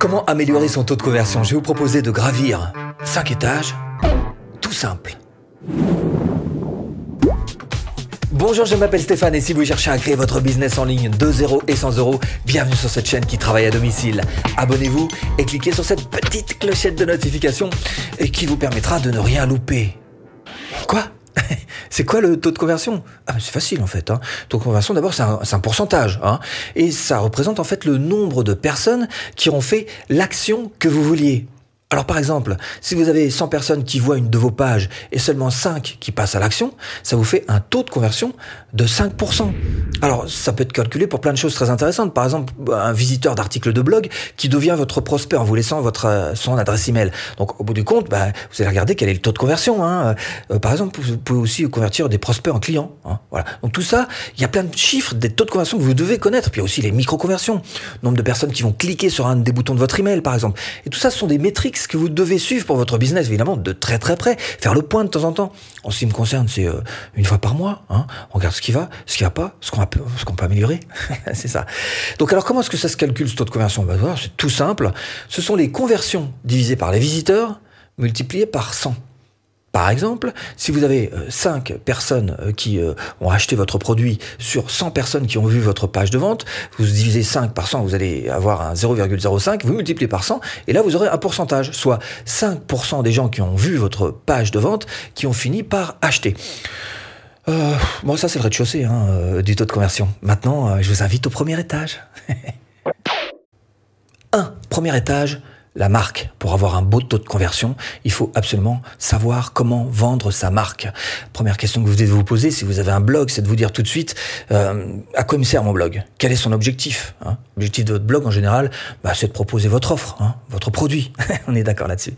Comment améliorer son taux de conversion? Je vais vous proposer de gravir 5 étages, tout simple. Bonjour, je m'appelle Stéphane et si vous cherchez à créer votre business en ligne de 0 et 100 euros, bienvenue sur cette chaîne qui travaille à domicile. Abonnez-vous et cliquez sur cette petite clochette de notification qui vous permettra de ne rien louper. Quoi? C'est quoi le taux de conversion? Ah, C'est facile en fait. Hein. Taux de conversion, d'abord, c'est un, pourcentage. Hein. Et ça représente en fait le nombre de personnes qui ont fait l'action que vous vouliez. Alors par exemple, si vous avez 100 personnes qui voient une de vos pages et seulement 5 qui passent à l'action, ça vous fait un taux de conversion de 5%. Alors ça peut être calculé pour plein de choses très intéressantes. Par exemple, un visiteur d'article de blog qui devient votre prospect en vous laissant votre euh, son adresse email. Donc au bout du compte, bah, vous allez regarder quel est le taux de conversion. Hein. Euh, par exemple, vous pouvez aussi convertir des prospects en clients. Hein. Voilà. Donc tout ça, il y a plein de chiffres, des taux de conversion que vous devez connaître. Puis il y a aussi les micro-conversions, nombre de personnes qui vont cliquer sur un des boutons de votre email, par exemple. Et tout ça, ce sont des métriques que vous devez suivre pour votre business, évidemment, de très très près, faire le point de temps en temps. En ce qui me concerne, c'est euh, une fois par mois. Hein. On regarde ce qui va, ce qui va pas, ce qu'on ce qu'on peut améliorer. c'est ça. Donc alors comment est-ce que ça se calcule ce taux de conversion? Bah, C'est tout simple. Ce sont les conversions divisées par les visiteurs multipliées par 100. Par exemple, si vous avez 5 euh, personnes euh, qui euh, ont acheté votre produit sur 100 personnes qui ont vu votre page de vente, vous divisez 5 par 100, vous allez avoir un 0,05, vous multipliez par 100, et là vous aurez un pourcentage, soit 5% des gens qui ont vu votre page de vente qui ont fini par acheter. bon, ça c'est le rez-de-chaussée hein, du taux de conversion. Maintenant, je vous invite au premier étage. 1. Premier étage, la marque. Pour avoir un beau taux de conversion, il faut absolument savoir comment vendre sa marque. Première question que vous devez vous poser, si vous avez un blog, c'est de vous dire tout de suite euh, à quoi me sert mon blog? Quel est son objectif hein? L'objectif de votre blog en général, bah, c'est de proposer votre offre, hein, votre produit. On est d'accord là-dessus.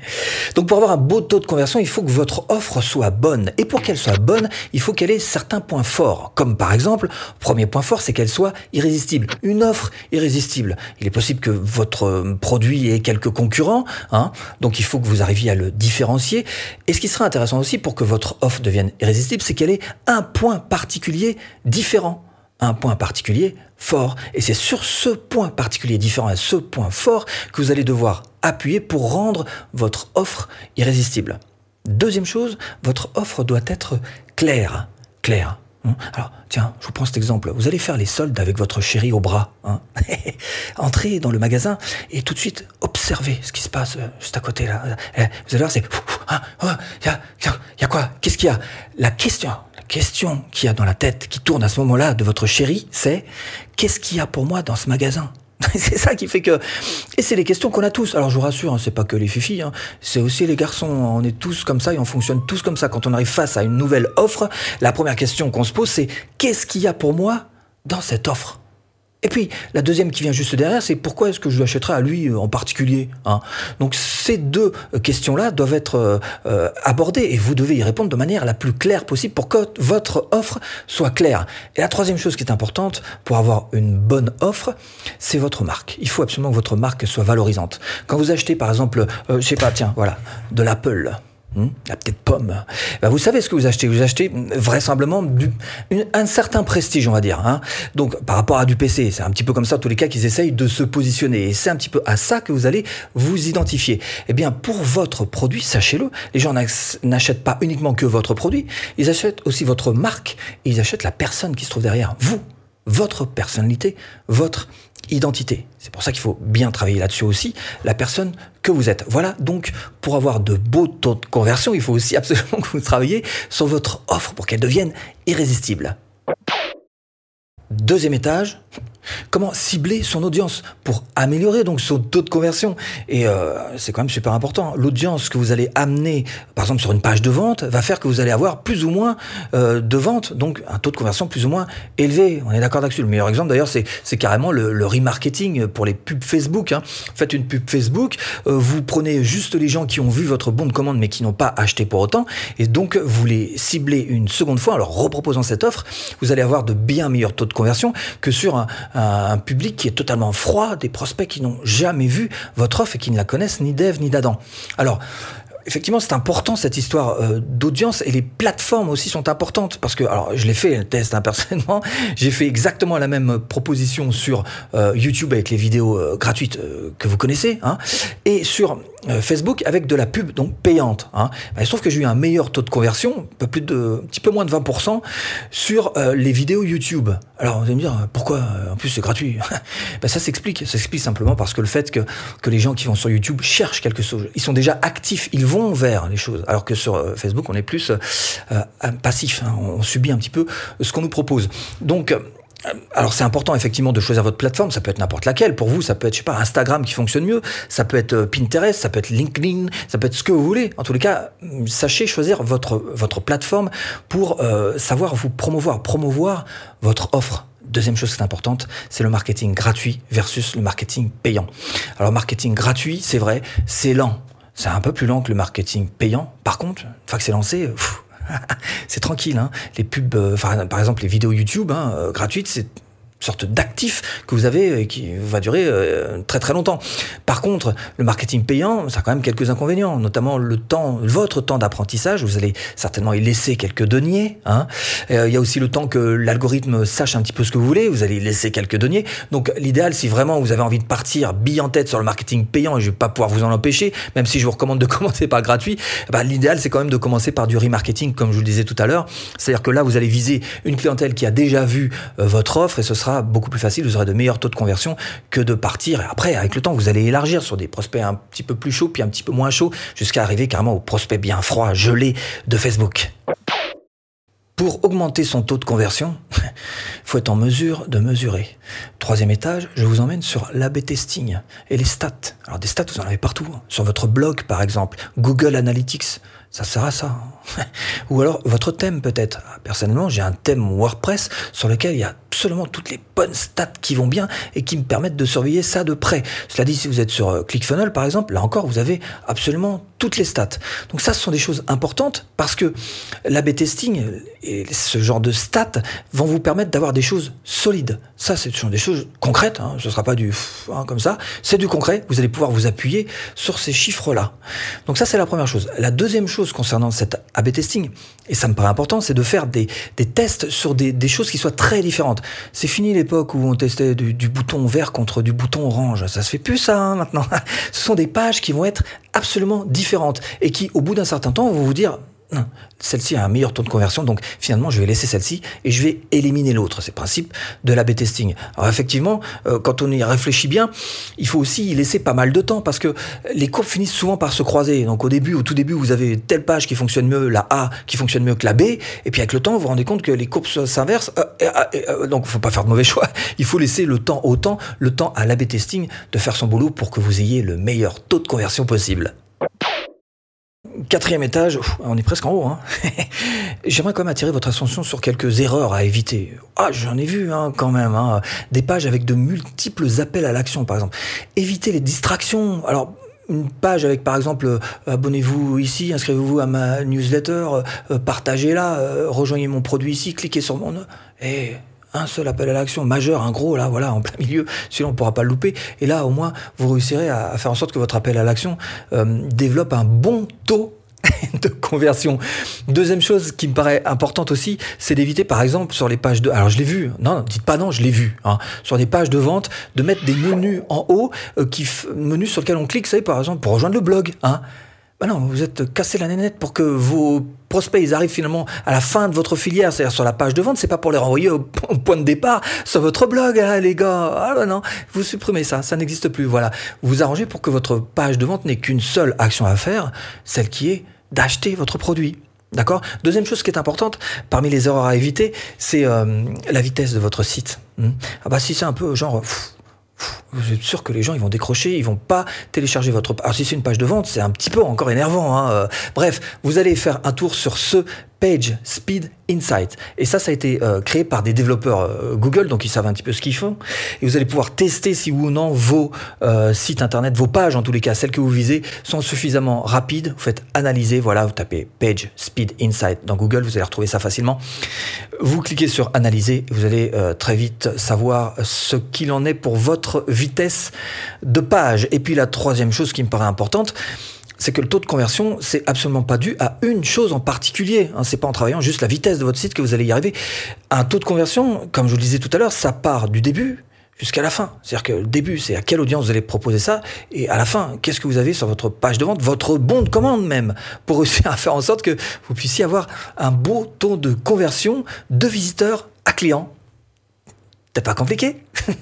Donc pour avoir un beau taux de conversion, il faut que votre offre soit bonne. Et pour qu'elle soit bonne, il faut qu'elle ait certains points forts. Comme par exemple, premier point fort, c'est qu'elle soit irrésistible. Une offre irrésistible. Il est possible que votre produit ait quelques concurrents, hein, donc il faut que vous arriviez à le différencier. Et ce qui sera intéressant aussi pour que votre offre devienne irrésistible, c'est qu'elle ait un point particulier différent un point particulier fort. Et c'est sur ce point particulier différent et ce point fort que vous allez devoir appuyer pour rendre votre offre irrésistible. Deuxième chose, votre offre doit être claire. Claire. Hein? Alors, tiens, je vous prends cet exemple. Vous allez faire les soldes avec votre chéri au bras. Hein? Entrez dans le magasin et tout de suite observez ce qui se passe euh, juste à côté là. Eh, vous allez voir, c'est... Il hein, oh, y, a, y a quoi? Qu'est-ce qu'il y a? La question, question qu'il y a dans la tête, qui tourne à ce moment-là de votre chéri, c'est qu'est-ce qu'il y a pour moi dans ce magasin? c'est ça qui fait que et c'est les questions qu'on a tous. Alors je vous rassure, hein, c'est pas que les filles, hein, c'est aussi les garçons. On est tous comme ça et on fonctionne tous comme ça. Quand on arrive face à une nouvelle offre, la première question qu'on se pose, c'est qu'est-ce qu'il y a pour moi dans cette offre? Et puis, la deuxième qui vient juste derrière, c'est pourquoi est-ce que je l'achèterais à lui euh, en particulier hein? Donc, ces deux euh, questions-là doivent être euh, abordées et vous devez y répondre de manière la plus claire possible pour que votre offre soit claire. Et la troisième chose qui est importante pour avoir une bonne offre, c'est votre marque. Il faut absolument que votre marque soit valorisante. Quand vous achetez, par exemple, je sais pas, tiens, voilà, de l'Apple, Hmm? la petite pomme. Ben, vous savez ce que vous achetez. Vous achetez vraisemblablement un certain prestige, on va dire. Hein. Donc, par rapport à du PC, c'est un petit peu comme ça, tous les cas, qu'ils essayent de se positionner. Et c'est un petit peu à ça que vous allez vous identifier. Eh bien, pour votre produit, sachez-le, les gens n'achètent pas uniquement que votre produit, ils achètent aussi votre marque ils achètent la personne qui se trouve derrière. Vous, votre personnalité, votre identité. C'est pour ça qu'il faut bien travailler là-dessus aussi, la personne que vous êtes. Voilà, donc pour avoir de beaux taux de conversion, il faut aussi absolument que vous travailliez sur votre offre pour qu'elle devienne irrésistible. Deuxième étage, Comment cibler son audience pour améliorer donc son taux de conversion Et euh, c'est quand même super important. L'audience que vous allez amener, par exemple sur une page de vente, va faire que vous allez avoir plus ou moins euh, de ventes, donc un taux de conversion plus ou moins élevé. On est d'accord là-dessus. Le meilleur exemple d'ailleurs, c'est, carrément le, le, remarketing pour les pubs Facebook. Hein. Faites une pub Facebook, euh, vous prenez juste les gens qui ont vu votre bon de commande mais qui n'ont pas acheté pour autant, et donc vous les ciblez une seconde fois en leur reproposant cette offre. Vous allez avoir de bien meilleurs taux de conversion que sur un un public qui est totalement froid, des prospects qui n'ont jamais vu votre offre et qui ne la connaissent ni d'Ève ni d'Adam. Alors, effectivement, c'est important cette histoire euh, d'audience et les plateformes aussi sont importantes parce que, alors, je l'ai fait le test hein, personnellement, j'ai fait exactement la même proposition sur euh, YouTube avec les vidéos euh, gratuites que vous connaissez, hein, et sur Facebook avec de la pub donc payante. Hein. Il se trouve que j'ai eu un meilleur taux de conversion, plus de, un petit peu moins de 20% sur les vidéos YouTube. Alors, vous allez me dire pourquoi En plus, c'est gratuit? bah, ça s'explique. Ça s'explique simplement parce que le fait que que les gens qui vont sur YouTube cherchent quelque chose, ils sont déjà actifs, ils vont vers les choses. Alors que sur euh, Facebook, on est plus euh, euh, passif, hein. on subit un petit peu ce qu'on nous propose. Donc, alors c'est important effectivement de choisir votre plateforme, ça peut être n'importe laquelle. Pour vous, ça peut être je sais pas Instagram qui fonctionne mieux, ça peut être Pinterest, ça peut être LinkedIn, ça peut être ce que vous voulez. En tous les cas, sachez choisir votre votre plateforme pour savoir vous promouvoir, promouvoir votre offre. Deuxième chose qui est importante, c'est le marketing gratuit versus le marketing payant. Alors marketing gratuit, c'est vrai, c'est lent. C'est un peu plus lent que le marketing payant. Par contre, une fois que c'est lancé, c'est tranquille. Hein. Les pubs, euh, par exemple les vidéos YouTube hein, euh, gratuites, c'est sorte d'actif que vous avez et qui va durer euh, très très longtemps. Par contre, le marketing payant, ça a quand même quelques inconvénients, notamment le temps, votre temps d'apprentissage. Vous allez certainement y laisser quelques deniers. Hein. Euh, il y a aussi le temps que l'algorithme sache un petit peu ce que vous voulez. Vous allez y laisser quelques deniers. Donc l'idéal, si vraiment vous avez envie de partir bille en tête sur le marketing payant, et je vais pas pouvoir vous en empêcher, même si je vous recommande de commencer par gratuit, bah, l'idéal c'est quand même de commencer par du remarketing, comme je vous le disais tout à l'heure. C'est-à-dire que là, vous allez viser une clientèle qui a déjà vu euh, votre offre et ce sera beaucoup plus facile, vous aurez de meilleurs taux de conversion que de partir. Et après, avec le temps, vous allez élargir sur des prospects un petit peu plus chauds, puis un petit peu moins chauds, jusqu'à arriver carrément aux prospects bien froids, gelés de Facebook. Pour augmenter son taux de conversion, il faut être en mesure de mesurer. Troisième étage, je vous emmène sur l'AB testing et les stats. Alors des stats, vous en avez partout. Hein. Sur votre blog, par exemple, Google Analytics, ça sert à ça. Ou alors votre thème peut-être. Personnellement, j'ai un thème WordPress sur lequel il y a absolument toutes les bonnes stats qui vont bien et qui me permettent de surveiller ça de près. Cela dit, si vous êtes sur euh, ClickFunnels par exemple, là encore, vous avez absolument toutes les stats. Donc ça, ce sont des choses importantes parce que l'A-B testing et ce genre de stats vont vous permettre d'avoir des choses solides. Ça, ce sont des choses concrètes. Hein. Ce ne sera pas du hein, comme ça. C'est du concret. Vous allez pouvoir vous appuyer sur ces chiffres-là. Donc ça, c'est la première chose. La deuxième chose concernant cet A-B testing, et ça me paraît important, c'est de faire des, tests sur des, choses qui soient très différentes. C'est fini l'époque où on testait du, du, bouton vert contre du bouton orange. Ça se fait plus ça hein, maintenant. Ce sont des pages qui vont être absolument différentes et qui, au bout d'un certain temps, vont vous dire celle-ci a un meilleur taux de conversion, donc finalement je vais laisser celle-ci et je vais éliminer l'autre. C'est le principe de l'A-B testing. Alors effectivement, euh, quand on y réfléchit bien, il faut aussi y laisser pas mal de temps parce que les courbes finissent souvent par se croiser. Donc au début, au tout début, vous avez telle page qui fonctionne mieux, la A qui fonctionne mieux que la B, et puis avec le temps, vous vous rendez compte que les courbes s'inversent. Euh, euh, donc il faut pas faire de mauvais choix. Il faut laisser le temps au temps, le temps à l'A-B testing de faire son boulot pour que vous ayez le meilleur taux de conversion possible. Quatrième étage, on est presque en haut. Hein. J'aimerais quand même attirer votre attention sur quelques erreurs à éviter. Ah, j'en ai vu hein, quand même. Hein. Des pages avec de multiples appels à l'action, par exemple. Évitez les distractions. Alors, une page avec par exemple euh, abonnez-vous ici, inscrivez-vous à ma newsletter, euh, partagez-la, euh, rejoignez mon produit ici, cliquez sur mon et un seul appel à l'action majeur, un gros là, voilà, en plein milieu, sinon on ne pourra pas le louper. Et là, au moins, vous réussirez à, faire en sorte que votre appel à l'action développe un bon taux de conversion. Deuxième chose qui me paraît importante aussi, c'est d'éviter par exemple sur les pages de... Alors je l'ai vu, non, dites pas non, je l'ai vu. Hein, sur des pages de vente, de mettre des menus en haut, euh, qui menus sur lesquels on clique, vous savez, par exemple, pour rejoindre le blog. Hein. Bah non, vous êtes cassé la nénette pour que vos prospects ils arrivent finalement à la fin de votre filière, c'est-à-dire sur la page de vente, c'est pas pour les renvoyer au, point de départ sur votre blog, hein, les gars. Ah bah non, vous supprimez ça, ça n'existe plus. Voilà, vous arrangez pour que votre page de vente n'ait qu'une seule action à faire, celle qui est d'acheter votre produit. D'accord? Deuxième chose qui est importante, parmi les erreurs à éviter, c'est euh, la vitesse de votre site. Hmm? ah bah si c'est un peu genre... vous êtes sûr que les gens ils vont décrocher, ils vont pas télécharger votre. Alors si c'est une page de vente, c'est un petit peu encore énervant. Hein. Euh. bref, vous allez faire un tour sur ce Page Speed Insight. Et ça, ça a été euh, créé par des développeurs euh, Google, donc ils savent un petit peu ce qu'ils font. Et vous allez pouvoir tester si ou non vos euh, sites internet, vos pages en tous les cas, celles que vous visez, sont suffisamment rapides. Vous faites analyser, voilà, vous tapez Page Speed Insight dans Google, vous allez retrouver ça facilement. Vous cliquez sur analyser, vous allez très vite savoir ce qu'il en est pour votre vitesse de page. Et puis la troisième chose qui me paraît importante, c'est que le taux de conversion, c'est absolument pas dû à une chose en particulier. Hein, c'est pas en travaillant juste la vitesse de votre site que vous allez y arriver. Un taux de conversion, comme je vous le disais tout à l'heure, ça part du début jusqu'à la fin. C'est-à-dire que le début, c'est à quelle audience vous allez proposer ça, et à la fin, qu'est-ce que vous avez sur votre page de vente, votre bon de commande même, pour réussir à faire en sorte que vous puissiez avoir un beau taux de conversion de visiteurs à clients. C'est pas compliqué?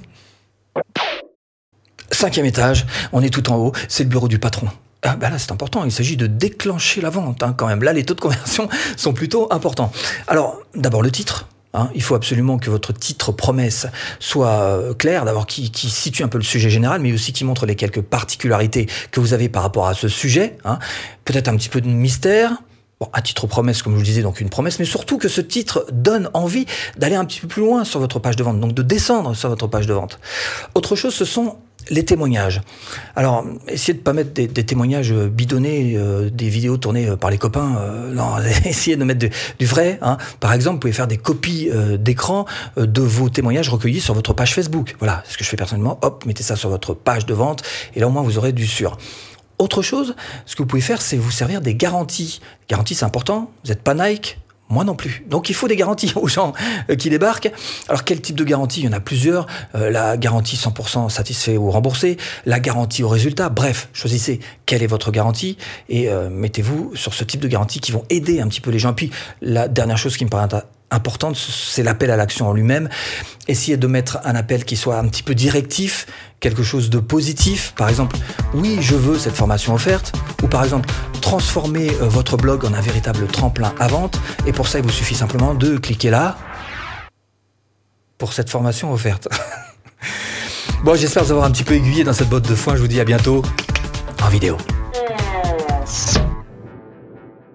Cinquième étage, on est tout en haut, c'est le bureau du patron. Ben là c'est important, il s'agit de déclencher la vente hein, quand même. Là les taux de conversion sont plutôt importants. Alors d'abord le titre, Hein, il faut absolument que votre titre promesse soit euh, clair, d'abord qui, situe un peu le sujet général, mais aussi qui montre les quelques particularités que vous avez par rapport à ce sujet. Hein. Peut-être un petit peu de mystère. Bon, un titre promesse, comme je vous le disais, donc une promesse, mais surtout que ce titre donne envie d'aller un petit peu plus loin sur votre page de vente, donc de descendre sur votre page de vente. Autre chose, ce sont les témoignages. Alors, essayez de pas mettre des, témoignages bidonnés, euh, des vidéos tournées euh, par les copains. Euh, non, essayez de mettre du, vrai. Hein. Par exemple, vous pouvez faire des copies d'écran de vos témoignages recueillis sur votre page Facebook. Voilà, ce que je fais personnellement. Hop, mettez ça sur votre page de vente, et là au moins vous aurez du sûr. Autre chose, ce que vous pouvez faire, c'est vous servir des garanties. Garanties, c'est important. Vous n'êtes pas Nike, moi non plus. Donc il faut des garanties aux gens euh, qui débarquent. Alors quel type de garantie? Il y en a plusieurs. Euh, la garantie 100% satisfait ou remboursé, la garantie au résultat. Bref, choisissez quelle est votre garantie et euh, mettez-vous sur ce type de garantie qui vont aider un petit peu les gens. Puis la dernière chose qui me paraît importante, c'est l'appel à l'action en lui-même. Essayez de mettre un appel qui soit un petit peu directif, quelque chose de positif. Par exemple, oui, je veux cette formation offerte. Ou par exemple, transformer euh, votre blog en un véritable tremplin à vente. Et pour ça, il vous suffit simplement de cliquer là pour cette formation offerte. bon, j'espère vous avoir un petit peu aiguillé dans cette botte de foin. Je vous dis à bientôt en vidéo.